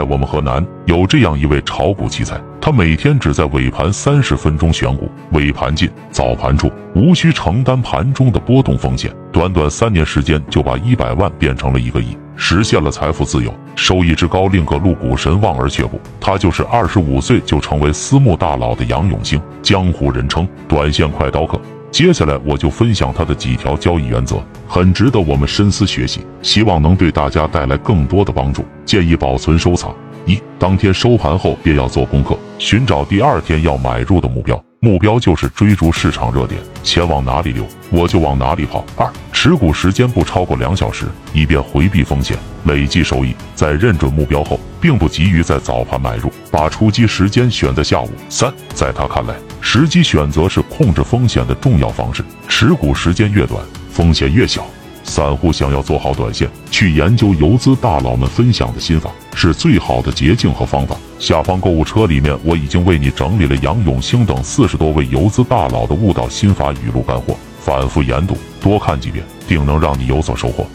在我们河南有这样一位炒股奇才，他每天只在尾盘三十分钟选股，尾盘进，早盘出，无需承担盘中的波动风险。短短三年时间就把一百万变成了一个亿，实现了财富自由，收益之高令各路股神望而却步。他就是二十五岁就成为私募大佬的杨永兴，江湖人称短线快刀客。接下来我就分享他的几条交易原则，很值得我们深思学习，希望能对大家带来更多的帮助。建议保存收藏。一、当天收盘后便要做功课，寻找第二天要买入的目标，目标就是追逐市场热点，钱往哪里流，我就往哪里跑。二、持股时间不超过两小时，以便回避风险，累计收益。在认准目标后，并不急于在早盘买入，把出击时间选在下午。三，在他看来。时机选择是控制风险的重要方式，持股时间越短，风险越小。散户想要做好短线，去研究游资大佬们分享的心法，是最好的捷径和方法。下方购物车里面我已经为你整理了杨永兴等四十多位游资大佬的悟道心法语录干货，反复研读，多看几遍，定能让你有所收获。